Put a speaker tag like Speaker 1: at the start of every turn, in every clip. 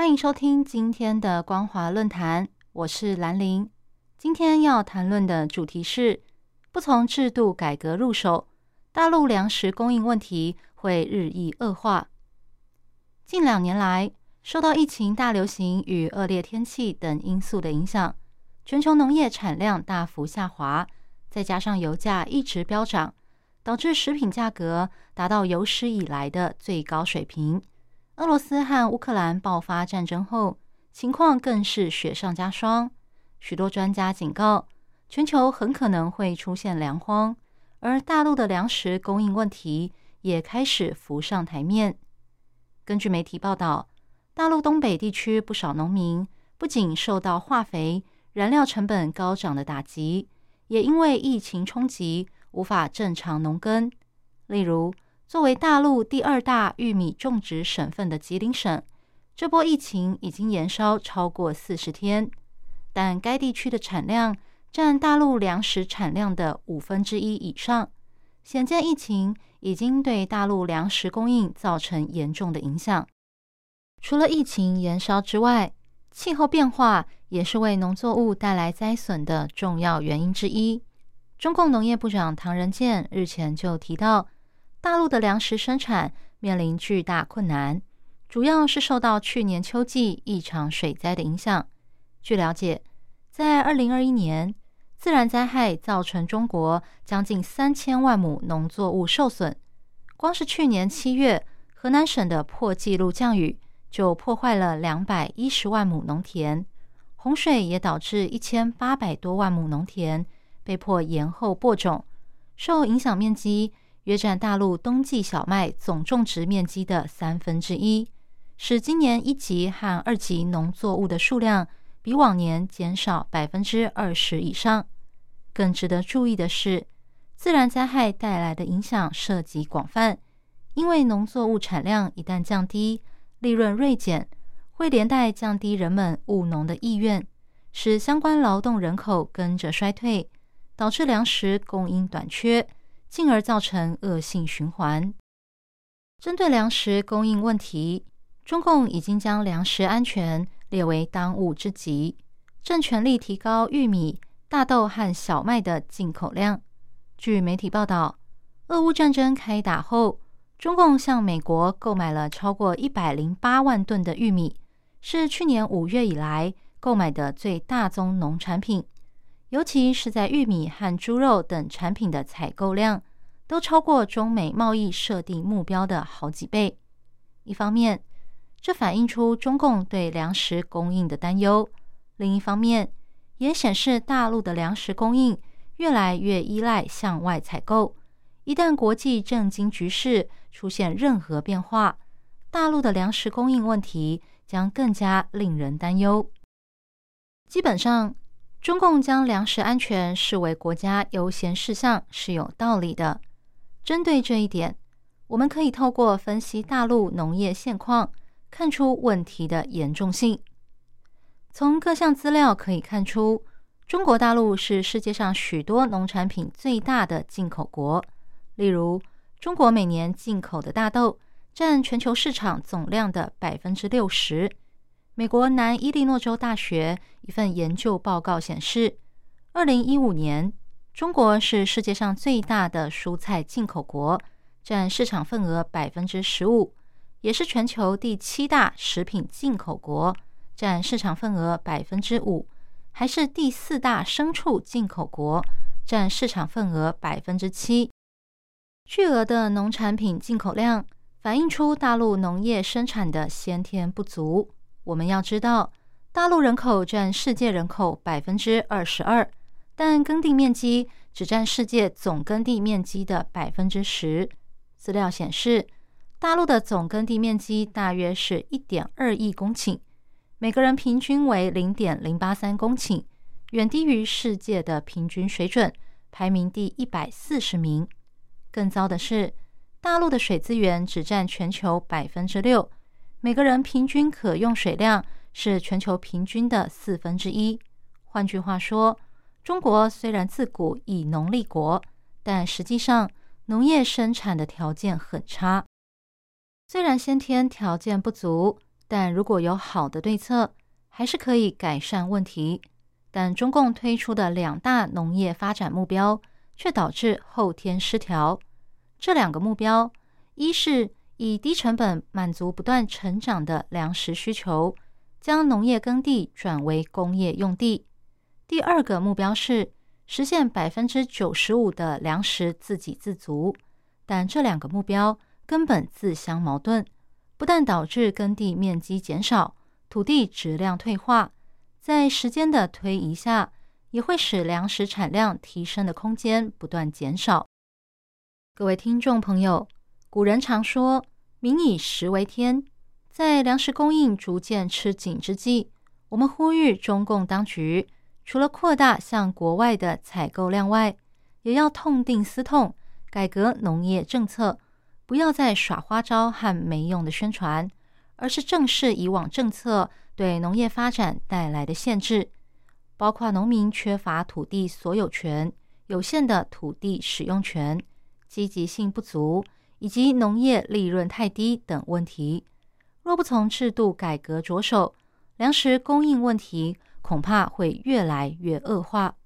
Speaker 1: 欢迎收听今天的光华论坛，我是兰玲。今天要谈论的主题是：不从制度改革入手，大陆粮食供应问题会日益恶化。近两年来，受到疫情大流行与恶劣天气等因素的影响，全球农业产量大幅下滑，再加上油价一直飙涨，导致食品价格达到有史以来的最高水平。俄罗斯和乌克兰爆发战争后，情况更是雪上加霜。许多专家警告，全球很可能会出现粮荒，而大陆的粮食供应问题也开始浮上台面。根据媒体报道，大陆东北地区不少农民不仅受到化肥、燃料成本高涨的打击，也因为疫情冲击无法正常农耕，例如。作为大陆第二大玉米种植省份的吉林省，这波疫情已经延烧超过四十天，但该地区的产量占大陆粮食产量的五分之一以上，显见疫情已经对大陆粮食供应造成严重的影响。除了疫情延烧之外，气候变化也是为农作物带来灾损的重要原因之一。中共农业部长唐仁健日前就提到。大陆的粮食生产面临巨大困难，主要是受到去年秋季异常水灾的影响。据了解，在二零二一年，自然灾害造成中国将近三千万亩农作物受损。光是去年七月，河南省的破纪录降雨就破坏了两百一十万亩农田，洪水也导致一千八百多万亩农田被迫延后播种，受影响面积。约占大陆冬季小麦总种植面积的三分之一，使今年一级和二级农作物的数量比往年减少百分之二十以上。更值得注意的是，自然灾害带来的影响涉及广泛，因为农作物产量一旦降低，利润锐减，会连带降低人们务农的意愿，使相关劳动人口跟着衰退，导致粮食供应短缺。进而造成恶性循环。针对粮食供应问题，中共已经将粮食安全列为当务之急，正全力提高玉米、大豆和小麦的进口量。据媒体报道，俄乌战争开打后，中共向美国购买了超过一百零八万吨的玉米，是去年五月以来购买的最大宗农产品。尤其是在玉米和猪肉等产品的采购量，都超过中美贸易设定目标的好几倍。一方面，这反映出中共对粮食供应的担忧；另一方面，也显示大陆的粮食供应越来越依赖向外采购。一旦国际政经局势出现任何变化，大陆的粮食供应问题将更加令人担忧。基本上。中共将粮食安全视为国家优先事项是有道理的。针对这一点，我们可以透过分析大陆农业现况，看出问题的严重性。从各项资料可以看出，中国大陆是世界上许多农产品最大的进口国。例如，中国每年进口的大豆占全球市场总量的百分之六十。美国南伊利诺州大学一份研究报告显示，二零一五年，中国是世界上最大的蔬菜进口国，占市场份额百分之十五，也是全球第七大食品进口国，占市场份额百分之五，还是第四大牲畜进口国，占市场份额百分之七。巨额的农产品进口量，反映出大陆农业生产的先天不足。我们要知道，大陆人口占世界人口百分之二十二，但耕地面积只占世界总耕地面积的百分之十。资料显示，大陆的总耕地面积大约是一点二亿公顷，每个人平均为零点零八三公顷，远低于世界的平均水准，排名第一百四十名。更糟的是，大陆的水资源只占全球百分之六，每个人平均可用水量是全球平均的四分之一。换句话说，中国虽然自古以农立国，但实际上农业生产的条件很差。虽然先天条件不足。但如果有好的对策，还是可以改善问题。但中共推出的两大农业发展目标，却导致后天失调。这两个目标，一是以低成本满足不断成长的粮食需求，将农业耕地转为工业用地；第二个目标是实现百分之九十五的粮食自给自足。但这两个目标根本自相矛盾。不但导致耕地面积减少、土地质量退化，在时间的推移下，也会使粮食产量提升的空间不断减少。各位听众朋友，古人常说“民以食为天”，在粮食供应逐渐吃紧之际，我们呼吁中共当局，除了扩大向国外的采购量外，也要痛定思痛，改革农业政策。不要再耍花招和没用的宣传，而是正视以往政策对农业发展带来的限制，包括农民缺乏土地所有权、有限的土地使用权、积极性不足以及农业利润太低等问题。若不从制度改革着手，粮食供应问题恐怕会越来越恶化。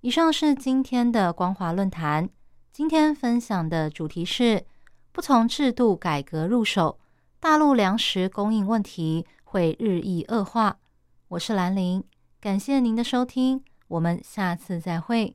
Speaker 1: 以上是今天的光华论坛。今天分享的主题是：不从制度改革入手，大陆粮食供应问题会日益恶化。我是兰陵，感谢您的收听，我们下次再会。